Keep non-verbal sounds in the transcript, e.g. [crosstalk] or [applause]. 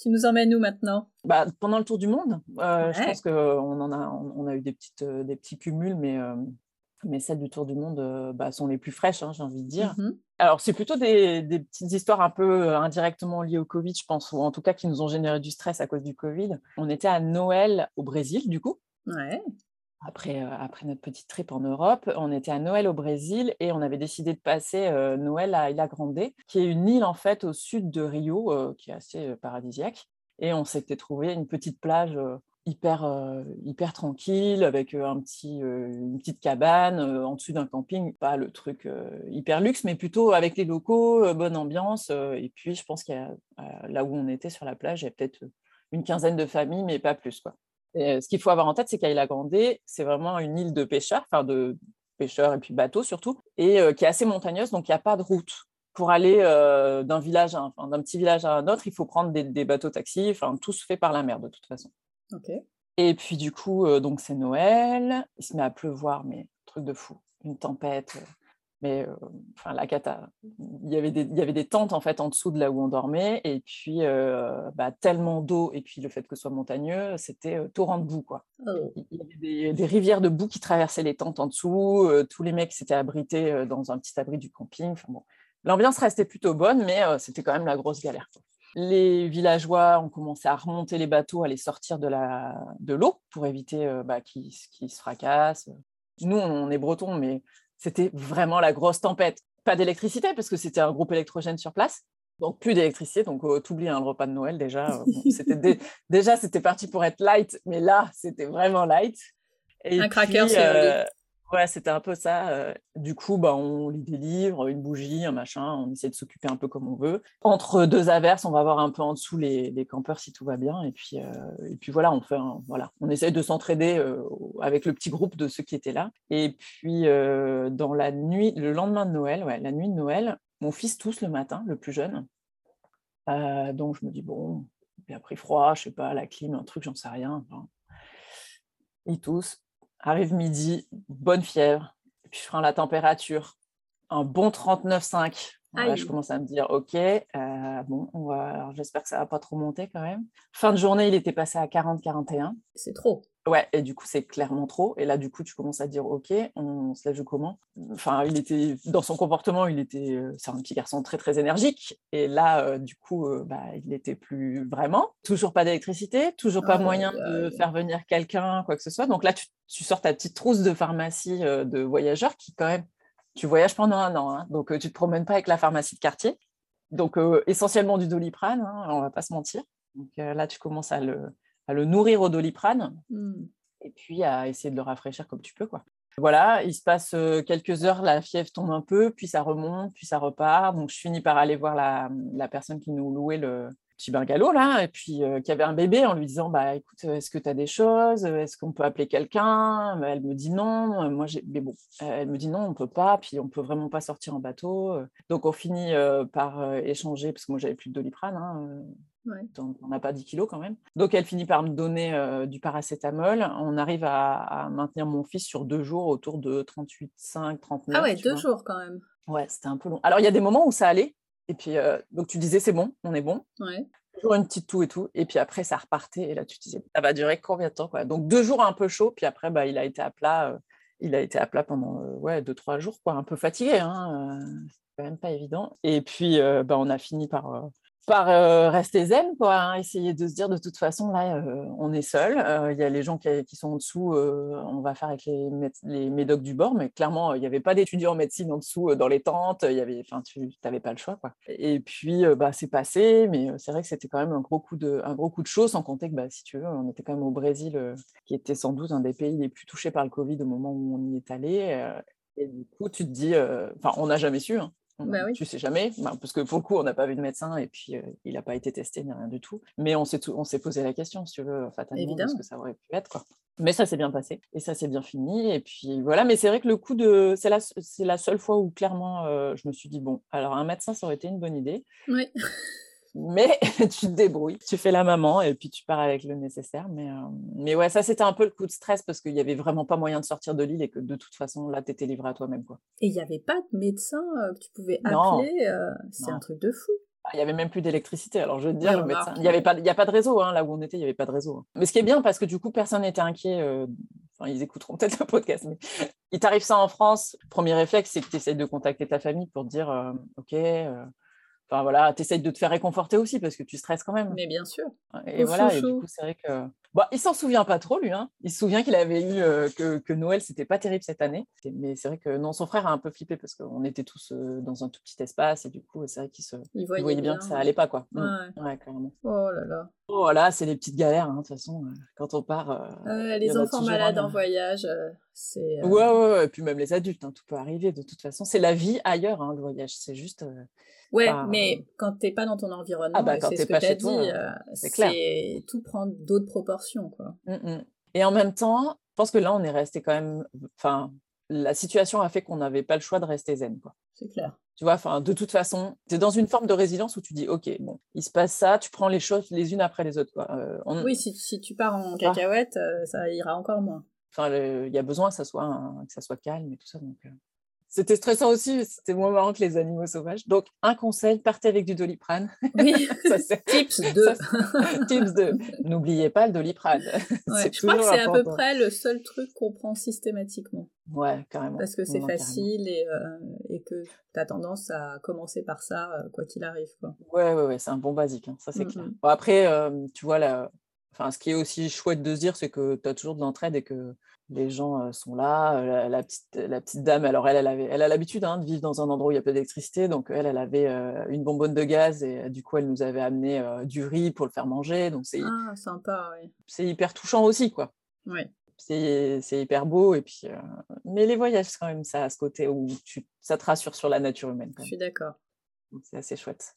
Tu nous emmènes où maintenant? Bah, Pendant le tour du monde, euh, je pense qu'on en a, on, a eu des, petites, euh, des petits cumuls, mais, euh, mais celles du tour du monde bah, sont les plus fraîches, hein, j'ai envie de dire. Mmh Alors, c'est plutôt des, des, petites histoires un peu indirectement liées au Covid, je pense, ou en tout cas qui nous ont généré du stress à cause du Covid. On était à Noël au Brésil, du coup. Ouais après, après notre petite trip en Europe, on était à Noël au Brésil et on avait décidé de passer Noël à Ilha Grande, qui est une île en fait au sud de Rio, qui est assez paradisiaque. Et on s'était trouvé une petite plage hyper, hyper tranquille avec un petit, une petite cabane en dessous d'un camping, pas le truc hyper luxe, mais plutôt avec les locaux, bonne ambiance. et puis, je pense qu'il y a, là où on était sur la plage, il y a peut-être une quinzaine de familles, mais pas plus. quoi ce qu'il faut avoir en tête, c'est qu'Aïla Grande, c'est vraiment une île de pêcheurs, enfin de pêcheurs et puis bateaux surtout, et qui est assez montagneuse, donc il n'y a pas de route. Pour aller d'un village, enfin, d'un petit village à un autre, il faut prendre des, bateaux taxis, enfin tout se fait par la mer de toute façon. Et puis du coup, donc c'est Noël, il se met à pleuvoir, mais truc de fou, une tempête, mais enfin la cata il y avait des il y avait des tentes en fait en dessous de là où on dormait. Et puis bah, tellement d'eau et puis le fait que ce soit montagneux c'était torrent de boue quoi. Oh. il y avait des, rivières de boue qui traversaient les tentes en dessous. Tous les mecs s'étaient abrités dans un petit abri du camping. Enfin bon l'ambiance restait plutôt bonne mais c'était quand même la grosse galère Les villageois ont commencé à remonter les bateaux, à les sortir de la de l'eau pour éviter bah, qu'ils se fracassent. Nous, on est bretons, mais c'était vraiment la grosse tempête. Pas d'électricité parce que c'était un groupe électrogène sur place. Donc plus d'électricité, donc oh, t'oublies hein, le repas de Noël déjà. Euh, [laughs] c'était déjà c'était parti pour être light, mais là c'était vraiment light. Et un cracker euh, Ouais, c'était un peu ça. Du coup, bah, on lit des livres, une bougie, un machin, on essaie de s'occuper un peu comme on veut. Entre deux averses, on va voir un peu en dessous les, campeurs si tout va bien. Et puis, et puis voilà, on fait voilà, on essaie de s'entraider avec le petit groupe de ceux qui étaient là. Et puis, dans la nuit, le lendemain de Noël, ouais, la nuit de Noël, mon fils tousse le matin, le plus jeune. donc je me dis, bon, il a pris froid, je sais pas, la clim, un truc, j'en sais rien. il tousse Arrive midi, bonne fièvre, puis je prends la température, un bon 39,5. je commence à me dire, ok, euh, bon, j'espère que ça va pas trop monter quand même. Fin de journée, il était passé à 40-41. C'est trop. Ouais, et du coup, c'est clairement trop. Et là, du coup, tu commences à dire, OK, on se lève comment? Enfin, il était, dans son comportement, il était, c'est un petit garçon très, très énergique. Et là, euh, du coup, euh, bah, il n'était plus vraiment. Toujours pas d'électricité, toujours pas moyen de faire venir quelqu'un, quoi que ce soit. Donc là, tu, sors ta petite trousse de pharmacie de voyageurs qui, quand même, tu voyages pendant un an. Hein. donc, tu te promènes pas avec la pharmacie de quartier. Donc, essentiellement du doliprane, hein, on va pas se mentir. Donc là, tu commences à le à le nourrir au doliprane mmh. et puis à essayer de le rafraîchir comme tu peux. Quoi. Voilà, il se passe euh, quelques heures, la fièvre tombe un peu, puis ça remonte, puis ça repart. Donc je finis par aller voir la, la personne qui nous louait le petit bungalow là, et puis euh, qui avait un bébé en lui disant bah écoute, est-ce que tu as des choses? Est-ce qu'on peut appeler quelqu'un? Elle me dit non. Moi j'ai mais bon, elle me dit non, on peut pas, puis on peut vraiment pas sortir en bateau. Donc on finit euh, par échanger parce que moi j'avais plus de doliprane. Hein, on n'a pas 10 kilos quand même. Donc elle finit par me donner euh, du paracétamol. On arrive à, maintenir mon fils sur deux jours autour de 38,5, 39. Ah ouais, deux jours quand même. Ouais, c'était un peu long. Alors il y a des moments où ça allait. Et puis, euh, donc tu disais c'est bon, on est bon. Ouais. Toujours une petite toux et tout. Et puis après, ça repartait. Et là, tu disais, ça va durer combien de temps quoi? Donc deux jours un peu chaud. Puis après, bah, il a été à plat. Euh, il a été à plat pendant ouais, deux, trois jours, quoi. Un peu fatigué. Hein, quand même pas évident. Et puis, bah, on a fini par par euh, rester zen, quoi, hein, essayer de se dire de toute façon, là, euh, on est seul. Euh, il y a les gens qui, sont en dessous, on va faire avec les, les médocs du bord, mais clairement, il n'y avait pas d'étudiants en médecine en dessous dans les tentes, y avait, tu n'avais pas le choix. Quoi. Et puis, bah, c'est passé, mais c'est vrai que c'était quand même un gros coup de, un gros coup de chaud, sans compter que, bah, si tu veux, on était quand même au Brésil, qui était sans doute un des pays les plus touchés par le Covid au moment où on y est allé. et du coup, tu te dis, enfin, on n'a jamais su. Hein. Bah tu sais jamais, bah, parce que pour le coup, on n'a pas vu de médecin et puis euh, il n'a pas été testé ni rien du tout. Mais on s'est, on s'est posé la question, si tu veux, fatalement, de ce que ça aurait pu être. Quoi. Mais ça s'est bien passé et ça s'est bien fini. Et puis voilà, mais c'est vrai que le coup de. C'est la, c'est la seule fois où clairement euh, je me suis dit, bon, alors un médecin, ça aurait été une bonne idée. Oui. Mais [laughs] tu te débrouilles, tu fais la maman et puis tu pars avec le nécessaire. Mais, euh, mais ouais, ça c'était un peu le coup de stress parce qu'il n'y avait vraiment pas moyen de sortir de l'île et que de toute façon là tu étais livré à toi-même. quoi. Et il n'y avait pas de médecin euh, que tu pouvais appeler euh, C'est un truc de fou. Ah, il n'y avait même plus d'électricité. Alors, je veux te dire, le médecin, il n'y avait pas, il y a pas de réseau. Hein, là où on était, il n'y avait pas de réseau. Hein. Mais ce qui est bien, parce que du coup, personne n'était inquiet. Enfin, ils écouteront [laughs] peut-être le podcast. Mais il t'arrive ça en France. Premier réflexe, c'est que tu essayes de contacter ta famille pour dire OK. Enfin, voilà, tu essayes de te faire réconforter aussi parce que tu stresses quand même. Mais bien sûr. Et voilà, et du coup, c'est vrai que Bon, il s'en souvient pas trop, lui. Hein. Il se souvient qu'il avait eu euh, que, que, Noël, c'était pas terrible cette année. Mais c'est vrai que non, son frère a un peu flippé parce qu'on était tous euh, dans un tout petit espace et du coup, c'est vrai qu'il se il voyait, bien, que ça allait pas, quoi. Mmh. Ouais. ouais carrément. Oh là là. Oh là, c'est les petites galères, hein, de toute façon. Euh, quand on part. les enfants malades en voyage, c'est. Ouais, ouais, ouais, et puis même les adultes, hein, tout peut arriver de toute façon. C'est la vie ailleurs, hein, le voyage. C'est juste. Ouais, mais quand t'es pas dans ton environnement, ah bah, c'est ce que t'as dit, euh, c'est clair. Tout prend d'autres proportions, quoi. Mmh, mmh. Et en même temps, je pense que là, on est resté quand même. Enfin, la situation a fait qu'on n'avait pas le choix de rester zen, quoi. C'est clair. Tu vois, enfin, de toute façon, tu es dans une forme de résilience où tu dis, OK, bon, il se passe ça, tu prends les choses les unes après les autres, quoi. Euh, oui, si, si, tu pars en cacahuète, euh, ça ira encore moins. Enfin, il y a besoin que ça soit, que ça soit calme et tout ça, donc. C'était stressant aussi, c'était moins marrant que les animaux sauvages. Donc, un conseil, partez avec du doliprane. Oui, [laughs] [laughs] tips 2. tips 2. N'oubliez pas le doliprane. [laughs] je crois que c'est à peu près le seul truc qu'on prend systématiquement. Ouais, carrément. Parce que c'est facile et, euh, et, que tu as tendance à commencer par ça, euh, quoi qu'il arrive. Quoi. Ouais, ouais, ouais c'est un bon basique, hein, ça c'est clair. Bon, après, euh, tu vois, là, enfin, ce qui est aussi chouette de se dire, c'est que tu as toujours de l'entraide et que les gens sont là. La, petite, la petite dame, alors elle, elle, avait, elle a l'habitude hein, de vivre dans un endroit où il y a peu d'électricité, donc elle, elle avait une bonbonne de gaz et du coup, elle nous avait amené du riz pour le faire manger. Donc c'est ah, sympa, oui. C'est hyper touchant aussi, quoi. Oui. C'est hyper beau et puis, mais les voyages quand même, ça a ce côté où tu, ça te rassure sur la nature humaine. Je suis d'accord. C'est assez chouette.